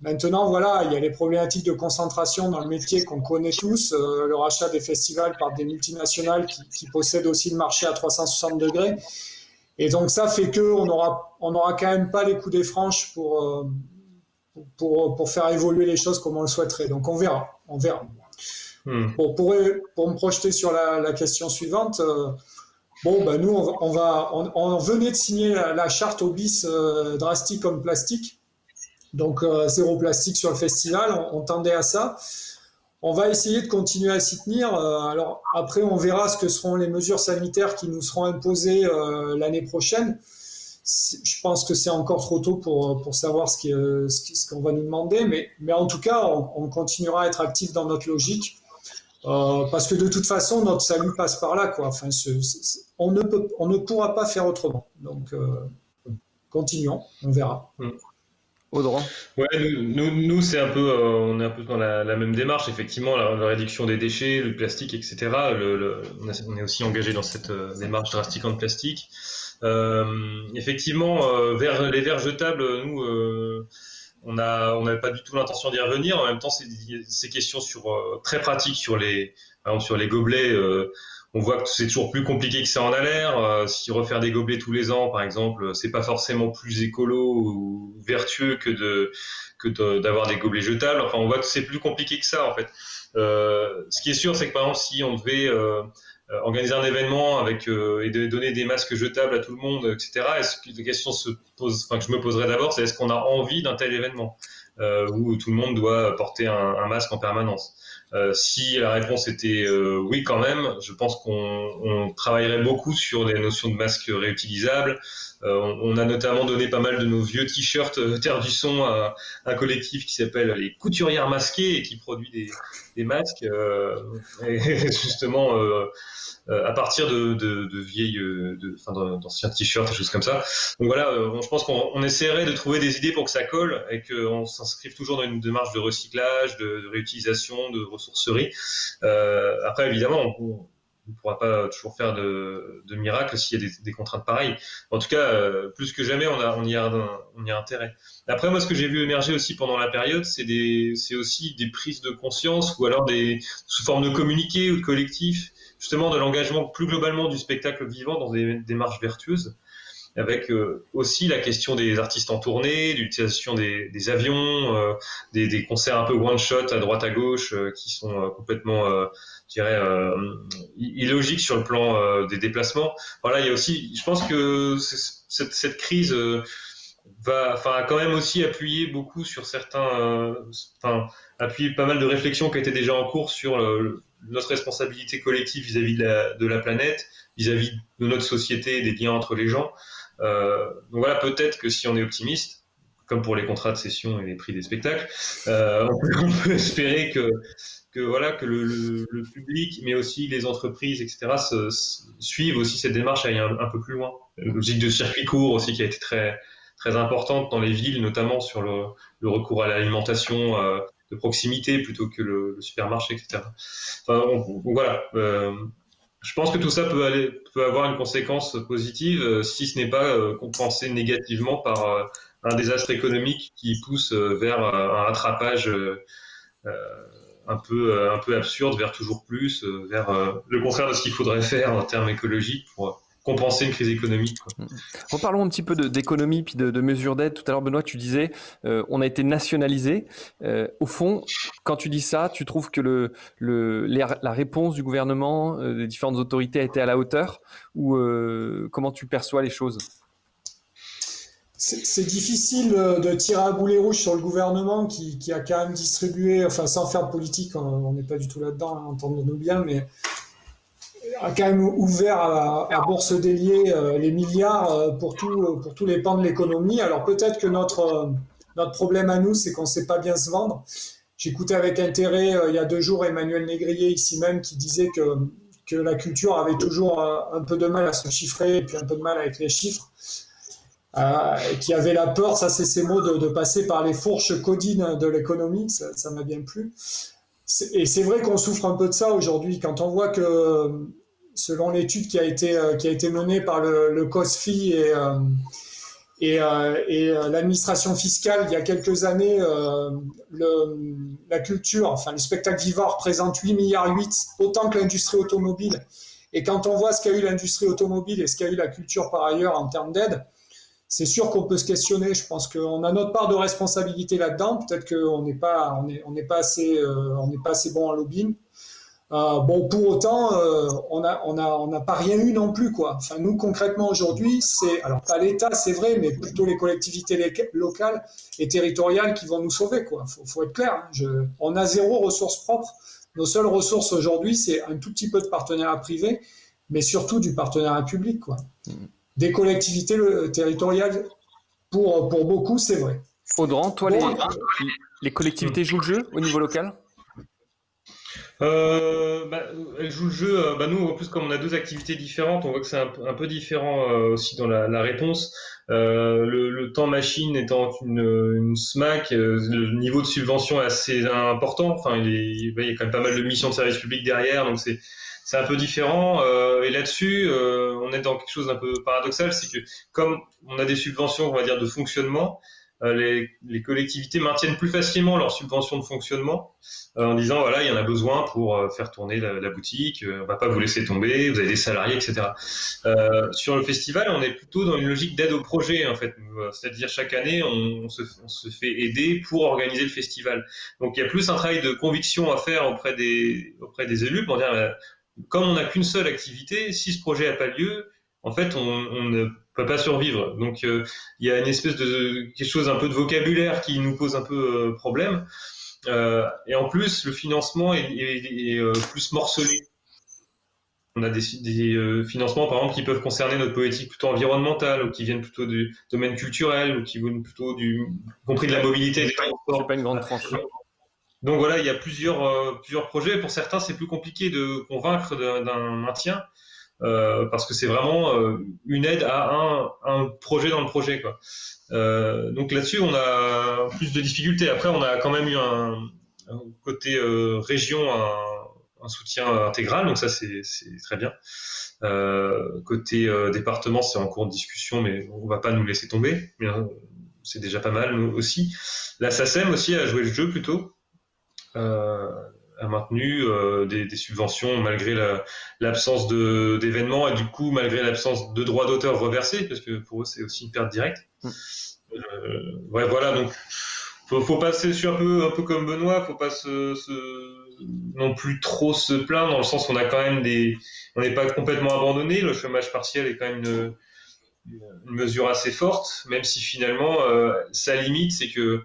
Maintenant, voilà, il y a les problématiques de concentration dans le métier qu'on connaît tous, euh, le rachat des festivals par des multinationales qui possèdent aussi le marché à 360 degrés. Et donc ça fait que on aura, on aura quand même pas les coups des franches pour, euh, pour, pour, faire évoluer les choses comme on le souhaiterait. Donc on verra, on verra. Hmm. pour, pour, me projeter sur la, la question suivante, euh, bon, ben nous, on va, on, venait de signer la, charte au bis euh, drastique comme plastique. Donc zéro plastique sur le festival, on, on tendait à ça. On va essayer de continuer à s'y tenir. Euh, alors après, on verra ce que seront les mesures sanitaires qui nous seront imposées euh, l'année prochaine. Je pense que c'est encore trop tôt pour, savoir ce qu'on ce qu'on va nous demander, mais, en tout cas, on, continuera à être actif dans notre logique. Euh, parce que de toute façon, notre salut passe par là. Quoi. On, ne pourra pas faire autrement. Donc, continuons, on verra. Mm. Audran nous, c'est un peu, euh, on est un peu dans la, même démarche, effectivement, la, réduction des déchets, le plastique, etc. On est aussi engagé dans cette euh, démarche drastique en plastique. Euh, effectivement, vers, les verres jetables, nous, on a, on n'avait pas du tout l'intention d'y revenir. En même temps, ces questions sur très pratiques sur les, par exemple, sur les gobelets on voit que c'est toujours plus compliqué que ça en a l'air. Euh, si refaire des gobelets tous les ans, par exemple, c'est pas forcément plus écolo ou vertueux que d'avoir des gobelets jetables. Enfin, on voit que c'est plus compliqué que ça en fait. Euh, ce qui est sûr, c'est que par exemple, si on devait euh, organiser un événement avec et donner des masques jetables à tout le monde, etc. Est-ce que la question se pose, enfin que je me poserais d'abord, c'est est-ce qu'on a envie d'un tel événement où tout le monde doit porter un masque en permanence? Euh, si la réponse était euh, oui quand même, je pense qu'on travaillerait beaucoup sur des notions de masques réutilisables. Euh, on, a notamment donné pas mal de nos vieux t-shirts Terre du Son à un collectif qui s'appelle les Couturières Masquées et qui produit des, masques. et justement, euh, à partir de, de, de vieilles, euh, d'anciens t-shirts, choses comme ça. Donc voilà, euh, je pense qu'on essaierait de trouver des idées pour que ça colle et qu'on s'inscrive toujours dans une démarche de recyclage, de, réutilisation, de ressourcerie. après, évidemment, on, ne pourra pas toujours faire de, de miracles s'il y a des, des, contraintes pareilles. En tout cas, plus que jamais, on, a, on, y a, on y a intérêt. Après, moi, ce que j'ai vu émerger aussi pendant la période, c'est aussi des prises de conscience ou alors des sous forme de communiqués ou de collectifs justement de l'engagement plus globalement du spectacle vivant dans des démarches vertueuses, avec euh, aussi la question des artistes en tournée, l'utilisation des, avions, euh, des, concerts un peu one-shot à droite à gauche euh, qui sont complètement, je dirais, illogiques sur le plan des déplacements. Voilà, il y a aussi, je pense que cette, crise va, enfin, quand même aussi appuyé beaucoup sur certains, enfin, appuyé pas mal de réflexions qui étaient déjà en cours sur notre responsabilité collective vis-à-vis de, la, planète, vis-à-vis de notre société, des liens entre les gens. Euh, donc voilà, peut-être que si on est optimiste, comme pour les contrats de cession et les prix des spectacles, euh, on, peut, espérer que, que voilà que le, public, mais aussi les entreprises, etc., suivent aussi cette démarche à aller un, peu plus loin. La logique de circuit court aussi qui a été très très importante dans les villes, notamment sur le, recours à l'alimentation euh, de proximité plutôt que le, supermarché, etc. Enfin, voilà. Je pense que tout ça peut, aller, peut avoir une conséquence positive euh, si ce n'est pas euh, compensé négativement par un désastre économique qui pousse vers un rattrapage un peu, un peu absurde vers toujours plus, vers le contraire de ce qu'il faudrait faire en termes écologiques pour compenser une crise économique. Quoi. Mm. Reparlons un petit peu d'économie puis de, mesures d'aide. Tout à l'heure, Benoît, tu disais, euh, on a été nationalisé. Euh, au fond, quand tu dis ça, tu trouves que le, le la réponse du gouvernement, euh, des différentes autorités a été à la hauteur ou comment tu perçois les choses? C'est difficile de tirer à boulet rouge sur le gouvernement qui, qui, a quand même distribué, enfin sans faire de politique, on n'est pas du tout là-dedans, hein, entendons-nous bien, mais a quand même ouvert à, à bourse déliée euh, les milliards euh, pour, tout, pour tous les pans de l'économie. Alors peut-être que notre, euh, notre problème à nous, c'est qu'on ne sait pas bien se vendre. J'écoutais avec intérêt il y a deux jours Emmanuel Négrier ici même qui disait que, que la culture avait toujours un, peu de mal à se chiffrer et puis un peu de mal avec les chiffres. qui avait la peur, ça c'est ses mots, de, de, passer par les fourches codines de l'économie, ça m'a bien plu. Et c'est vrai qu'on souffre un peu de ça aujourd'hui, quand on voit que selon l'étude qui a été euh, qui a été menée par le, COSFI et euh, euh, l'administration fiscale il y a quelques années, le, la culture, enfin le spectacle vivant représente 8 milliards 8, autant que l'industrie automobile. Et quand on voit ce qu'a eu l'industrie automobile et ce qu'a eu la culture par ailleurs en termes d'aide, c'est sûr qu'on peut se questionner. Je pense qu'on a notre part de responsabilité là-dedans. Peut-être qu'on n'est pas, assez, n'est pas assez bon en lobbying. Euh, bon, pour autant, euh, on n'a on a, on a pas rien eu non plus, quoi. Enfin, nous, concrètement, aujourd'hui, c'est, alors pas l'État, c'est vrai, mais plutôt les collectivités locales et territoriales qui vont nous sauver, quoi. Faut, faut être clair. Hein. Je, on a zéro ressources propres. Nos seules ressources aujourd'hui, c'est un tout petit peu de partenariat privé, mais surtout du partenariat public, quoi. Mmh. Des collectivités territoriales, pour, pour beaucoup, c'est vrai. Audran, toi, les, les collectivités jouent le jeu au niveau local? Euh, bah, elle joue le jeu. Euh, bah, nous, en plus, comme on a deux activités différentes, on voit que c'est un, peu différent euh, aussi dans la, la réponse. Euh, le, le, temps machine étant une, une SMAC, euh, le niveau de subvention est assez important. Enfin, il, est, il y a quand même pas mal de missions de service public derrière, donc c'est c'est un peu différent. et là-dessus, on est dans quelque chose d'un peu paradoxal, c'est que comme on a des subventions, on va dire, de fonctionnement, euh, les, les, collectivités maintiennent plus facilement leurs subventions de fonctionnement euh, en disant voilà il y en a besoin pour euh, faire tourner la, boutique, on va pas vous laisser tomber, vous avez des salariés, etc. sur le festival, on est plutôt dans une logique d'aide au projet en fait, c'est-à-dire chaque année on, se, fait aider pour organiser le festival. Donc il y a plus un travail de conviction à faire auprès des auprès élus pour dire comme on n'a qu'une seule activité, si ce projet n'a pas lieu, en fait on, on ne peut pas survivre. Donc euh, il y a une espèce de quelque chose un peu de vocabulaire qui nous pose un peu euh, problème. Euh, et en plus, le financement est, est, est plus morcelé. On a des, des financements, par exemple, qui peuvent concerner notre politique plutôt environnementale, ou qui viennent plutôt du domaine culturel, ou qui viennent plutôt du compris de la mobilité des transports. C'est pas une grande tranche. Donc voilà, il y a plusieurs, plusieurs projets. Pour certains, c'est plus compliqué de convaincre d'un maintien. Euh, parce que c'est vraiment euh, une aide à un, un, projet dans le projet. Quoi. Euh, donc là-dessus, on a plus de difficultés. Après, on a quand même eu un, un côté région, un, un, soutien intégral, donc ça c'est très bien. côté département, c'est en cours de discussion, mais on va pas nous laisser tomber. C'est déjà pas mal nous aussi. La SACEM aussi a joué le jeu plutôt. A maintenu euh, des, des, subventions malgré l'absence de d'événements et du coup malgré l'absence de droits d'auteur reversés parce que pour eux c'est aussi une perte directe. Mm. Euh, ouais voilà donc faut, faut passer sur un peu un peu comme Benoît, faut pas se, se, non plus trop se plaindre dans le sens qu'on a quand même des on n'est pas complètement abandonné, le chômage partiel est quand même une, une mesure assez forte, même si finalement euh, sa limite c'est que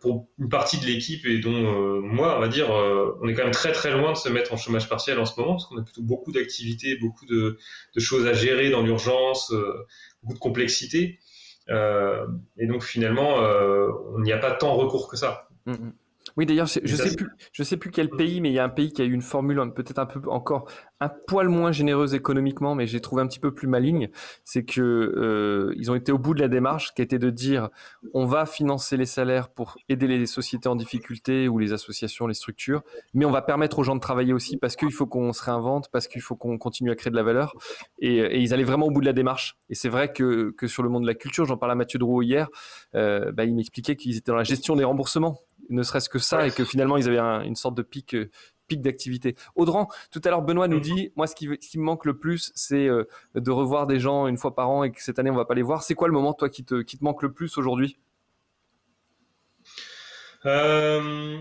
pour une partie de l'équipe et dont euh, moi, on va dire, euh, on est quand même très très loin de se mettre en chômage partiel en ce moment parce qu'on a plutôt beaucoup d'activités, beaucoup de, de, choses à gérer dans l'urgence, beaucoup de complexité. et donc finalement, on n'y a pas tant recours que ça. Mm, mm. Oui, d'ailleurs, je ne sais plus, je sais plus quel pays, mais il y a un pays qui a eu une formule peut-être un peu encore un poil moins généreuse économiquement, mais j'ai trouvé un petit peu plus maligne. C'est que euh, ils ont été au bout de la démarche, qui était de dire on va financer les salaires pour aider les sociétés en difficulté ou les associations, les structures, mais on va permettre aux gens de travailler aussi parce qu'il faut qu'on se réinvente, parce qu'il faut qu'on continue à créer de la valeur. Et, ils allaient vraiment au bout de la démarche. Et c'est vrai que, que sur le monde de la culture, j'en parlais à Mathieu Drouot hier, euh, bah, il m'expliquait qu'ils étaient dans la gestion des remboursements ne serait-ce que ça, et que finalement ils avaient une sorte de pic, euh, pic d'activité. Audran, tout à l'heure Benoît nous dit, moi ce qui, me manque le plus, c'est euh, de revoir des gens une fois par an et que cette année on va pas les voir. C'est quoi le moment toi qui te, qui te manque le plus aujourd'hui? Euh,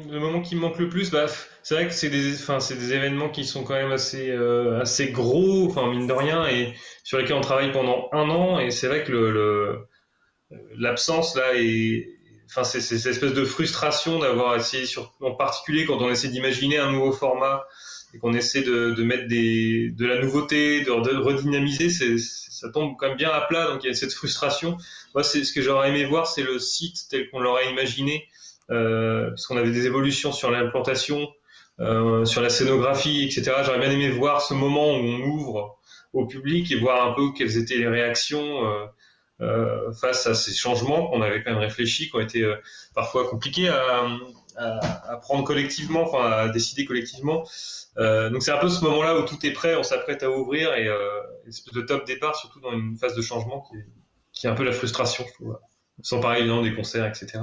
le moment qui me manque le plus, bah, c'est vrai que c'est des, c'est des événements qui sont quand même assez, assez gros, enfin mine de rien, et sur lesquels on travaille pendant un an. Et c'est vrai que le, l'absence là est, enfin, c'est cette espèce de frustration d'avoir essayé, sur, en particulier quand on essaie d'imaginer un nouveau format et qu'on essaie de, de, mettre des, de la nouveauté, de, de redynamiser, ça tombe quand même bien à plat, donc il y a cette frustration. Moi, c'est ce que j'aurais aimé voir, c'est le site tel qu'on l'aurait imaginé, euh, parce qu'on avait des évolutions sur l'implantation, euh, sur la scénographie, etc. J'aurais bien aimé voir ce moment où on ouvre au public et voir un peu quelles étaient les réactions. Euh, euh, face à ces changements qu'on avait quand même réfléchi, qui ont été euh, parfois compliqués à, à, prendre collectivement, enfin à décider collectivement. Euh, donc c'est un peu ce moment-là où tout est prêt, on s'apprête à ouvrir et euh, une espèce de top départ, surtout dans une phase de changement qui est, qui est un peu la frustration, je trouve. Sans parler évidemment des concerts, etc.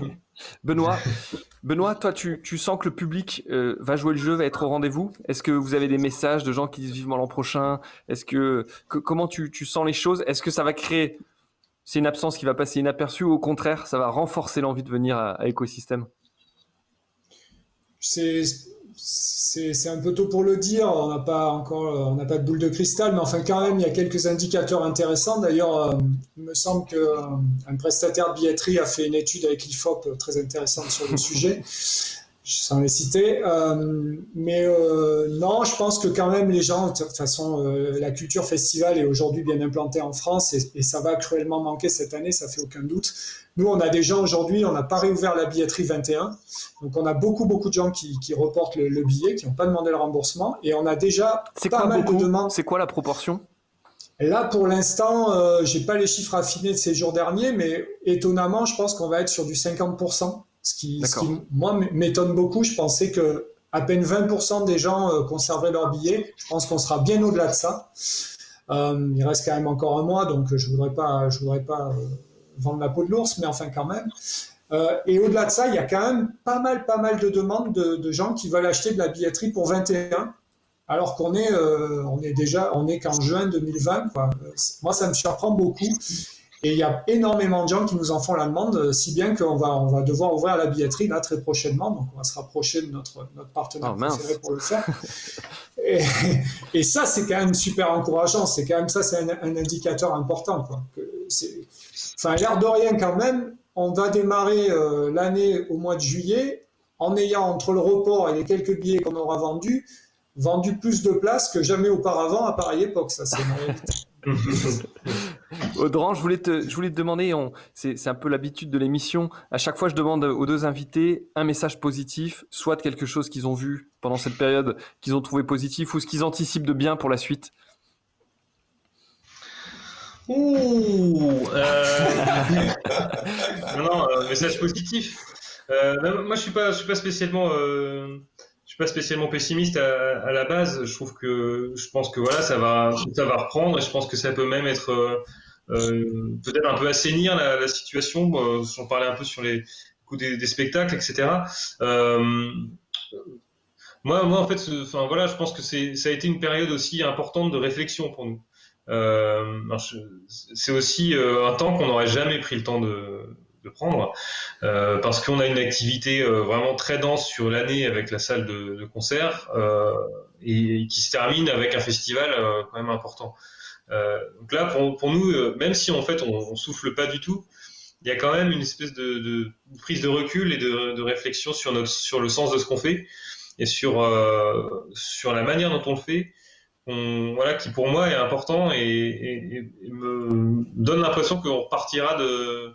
Benoît, Benoît, toi, tu, sens que le public euh, va jouer le jeu, va être au rendez-vous. Est-ce que vous avez des messages de gens qui disent vivement l'an prochain? Est-ce que, comment tu, sens les choses? Est-ce que ça va créer c'est une absence qui va passer inaperçue ou au contraire, ça va renforcer l'envie de venir à, à écosystème? C'est c'est un peu tôt pour le dire, on n'a pas encore, on n'a pas de boule de cristal, mais enfin quand même, il y a quelques indicateurs intéressants. D'ailleurs, euh, il me semble qu'un euh, prestataire de billetterie a fait une étude avec l'IFOP très intéressante sur le sujet sans les citer. Euh, mais euh, non, je pense que quand même les gens, de toute façon, euh, la culture festival est aujourd'hui bien implantée en France et, ça va cruellement manquer cette année, ça fait aucun doute. Nous, on a des gens aujourd'hui, on n'a pas réouvert la billetterie 21, donc on a beaucoup, beaucoup de gens qui, reportent le, billet, qui n'ont pas demandé le remboursement, et on a déjà pas mal de demandes. C'est quoi la proportion? Là, pour l'instant, je j'ai pas les chiffres affinés de ces jours derniers, mais étonnamment, je pense qu'on va être sur du 50%. Ce qui, moi, m'étonne beaucoup. Je pensais que à peine 20% des gens euh, conservaient leur billet. Je pense qu'on sera bien au-delà de ça. Euh, il reste quand même encore un mois, donc je voudrais pas, je voudrais pas euh, vendre la peau de l'ours, mais enfin quand même. et au-delà de ça, il y a quand même pas mal, pas mal de demandes de, gens qui veulent acheter de la billetterie pour 21, alors qu'on est, on est déjà, on est qu'en juin 2020. Moi, ça me surprend beaucoup. Et il y a énormément de gens qui nous en font la demande, euh, si bien qu'on va, on va devoir ouvrir la billetterie là très prochainement. Donc on va se rapprocher de notre, notre partenaire oh, préféré pour le faire. et, ça, c'est quand même super encourageant. C'est quand même ça, c'est un, indicateur important. Quoi. enfin, l'air de rien quand même, on va démarrer euh, l'année au mois de juillet en ayant entre le report et les quelques billets qu'on aura vendus, vendu plus de places que jamais auparavant à pareille époque. Ça, c'est une réalité. Audran, je voulais te, je voulais te demander, c'est un peu l'habitude de l'émission, à chaque fois je demande aux deux invités un message positif, soit quelque chose qu'ils ont vu pendant cette période qu'ils ont trouvé positif ou ce qu'ils anticipent de bien pour la suite. Ouh euh... Non, non, euh, message positif. Euh, moi, je suis suis pas spécialement euh, pas spécialement pessimiste à, la base. Je trouve que je pense que voilà, ça va, ça va reprendre et je pense que ça peut même être euh, euh, peut-être un peu assainir la, situation. Euh, on parlait un peu sur les coups des, spectacles, etc. moi, moi, en fait, enfin voilà, je pense que c'est, ça a été une période aussi importante de réflexion pour nous. c'est aussi un temps qu'on n'aurait jamais pris le temps de de prendre, euh, parce qu'on a une activité euh, vraiment très dense sur l'année avec la salle de, concert euh, et, qui se termine avec un festival quand même important. donc là, pour, nous, même si en fait on, souffle pas du tout, il y a quand même une espèce de, prise de recul et de, réflexion sur, notre, sur le sens de ce qu'on fait et sur, sur la manière dont on le fait. voilà, qui pour moi est important et, et me donne l'impression qu'on repartira de,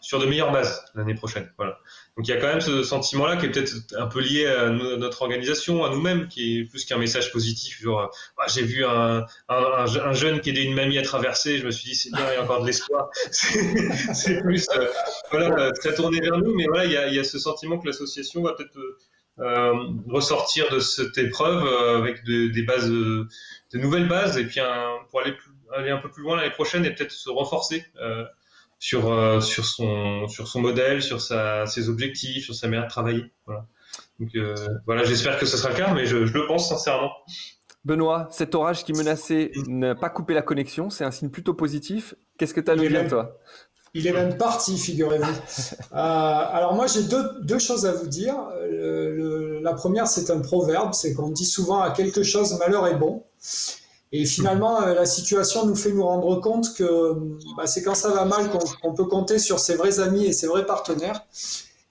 sur de meilleures bases l'année prochaine. Voilà. Donc il y a quand même ce sentiment-là qui est peut-être un peu lié à notre organisation, à nous-mêmes, qui est plus qu'un message positif. Ah, j'ai vu un, un, jeune qui aidait une mamie à traverser, je me suis dit c'est bien, il y a encore de l'espoir. c'est plus euh, voilà, très tourné vers nous, mais voilà, il y a, ce sentiment que l'association va peut-être euh, ressortir de cette épreuve euh, avec des bases, de nouvelles bases, et puis pour aller, aller un peu plus loin l'année prochaine et peut-être se renforcer sur, euh, sur, son, sur son modèle, sur sa, ses objectifs, sur sa manière de travailler. Voilà. Donc euh, voilà, j'espère que ce sera le cas, mais je, je le pense sincèrement. Benoît, cet orage qui menaçait n'a pas coupé la connexion, c'est un signe plutôt positif. Qu'est-ce que tu as à nous dire, toi? Il est même parti, figurez-vous. euh, alors moi, j'ai deux, deux, choses à vous dire. Le, la première, c'est un proverbe, c'est qu'on dit souvent à quelque chose, malheur est bon. Et finalement, euh, la situation nous fait nous rendre compte que bah, c'est quand ça va mal qu'on peut compter sur ses vrais amis et ses vrais partenaires.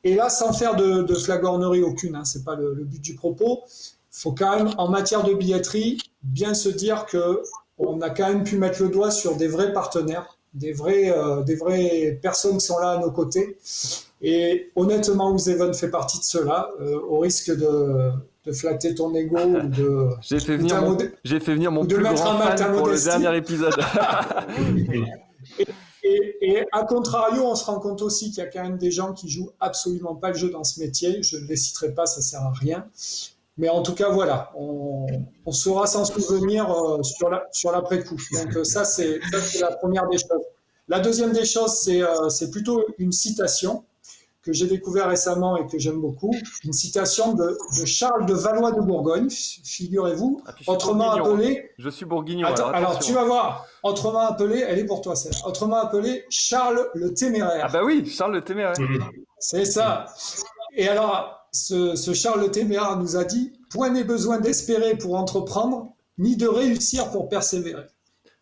Et là, sans faire de, flagornerie aucune, hein, c'est pas le, but du propos. Il faut quand même, en matière de billetterie, bien se dire que on a quand même pu mettre le doigt sur des vrais partenaires, des vrais, euh, des vraies personnes qui sont là à nos côtés. Et honnêtement, Ouzeven fait partie de cela, euh, au risque de de flatter ton ego ou de. J'ai fait venir mon, j'ai fait venir mon plus grand fan pour le dernier épisode. et, et, et, à contrario, on se rend compte aussi qu'il y a quand même des gens qui jouent absolument pas le jeu dans ce métier. Je ne les citerai pas, ça sert à rien. Mais en tout cas, voilà, on, on saura s'en souvenir euh, sur la sur l'après-coup. Donc euh, ça, c'est la première des choses. La deuxième des choses, c'est euh, plutôt une citation que j'ai découvert récemment et que j'aime beaucoup, une citation de, de, Charles de Valois de Bourgogne, figurez-vous, ah, autrement appelé. Je suis bourguignon. Attends, alors, alors, tu vas voir, autrement appelé, elle est pour toi celle autrement appelé Charles le Téméraire. Ah bah oui, Charles le Téméraire. C'est ça. Et alors, ce, ce Charles le Téméraire nous a dit Point n'est besoin d'espérer pour entreprendre, ni de réussir pour persévérer.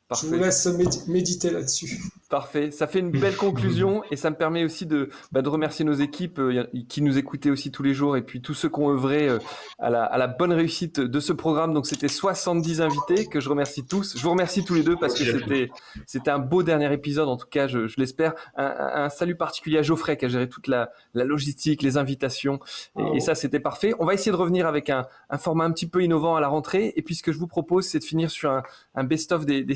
Parfait. Je vous laisse méditer là-dessus. Parfait. Ça fait une belle conclusion et ça me permet aussi de, bah, de remercier nos équipes euh, qui nous écoutaient aussi tous les jours et puis tous ceux qui ont œuvré euh, à, la, à, la, bonne réussite de ce programme. Donc c'était 70 invités que je remercie tous. Je vous remercie tous les deux parce que c'était c'était un beau dernier épisode en tout cas, je, je l'espère. Un, un, salut particulier à Geoffrey qui a géré toute la, la logistique, les invitations et, et ça c'était parfait. On va essayer de revenir avec un, un, format un petit peu innovant à la rentrée et puis ce que je vous propose c'est de finir sur un, un best-of des, des,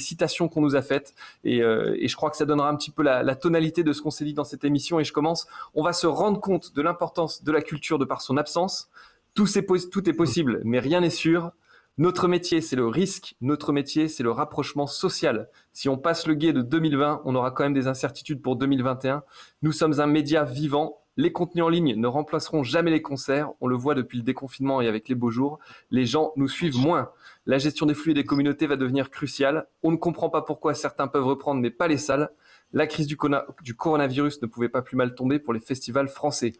qu'on nous a faites et, euh, et je crois que ça donnera un petit peu la, la tonalité de ce qu'on s'est dit dans cette émission et je commence. On va se rendre compte de l'importance de la culture de par son absence. Tout est, tout est possible, mais rien n'est sûr. Notre métier, c'est le risque. Notre métier, c'est le rapprochement social. Si on passe le guet de 2020, on aura quand même des incertitudes pour 2021. Nous sommes un média vivant. Les contenus en ligne ne remplaceront jamais les concerts. On le voit depuis le déconfinement et avec les beaux jours. Les gens nous suivent moins. La gestion des flux et des communautés va devenir cruciale. On ne comprend pas pourquoi certains peuvent reprendre, mais pas les salles. La crise du, coronavirus ne pouvait pas plus mal tomber pour les festivals français.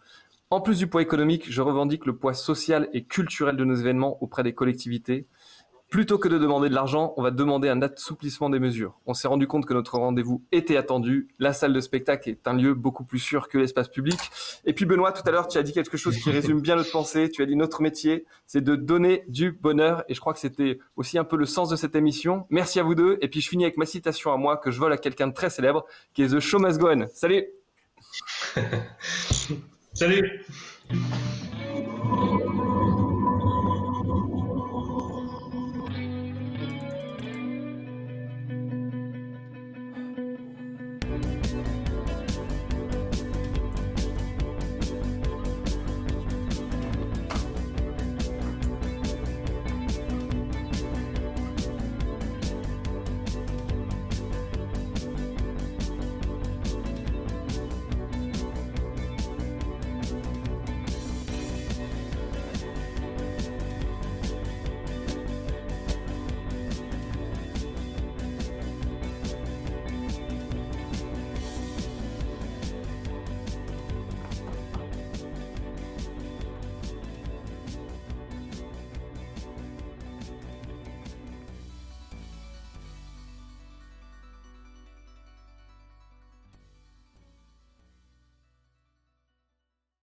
En plus du poids économique, je revendique le poids social et culturel de nos événements auprès des collectivités. Plutôt que de demander de l'argent, on va demander un assouplissement des mesures. On s'est rendu compte que notre rendez-vous était attendu. La salle de spectacle est un lieu beaucoup plus sûr que l'espace public. Et puis Benoît, tout à l'heure, tu as dit quelque chose qui résume bien notre pensée. Tu as dit notre métier, c'est de donner du bonheur. Et je crois que c'était aussi un peu le sens de cette émission. Merci à vous deux. Et puis je finis avec ma citation à moi que je vole à quelqu'un de très célèbre, qui est The Show Must Go On. Salut Salut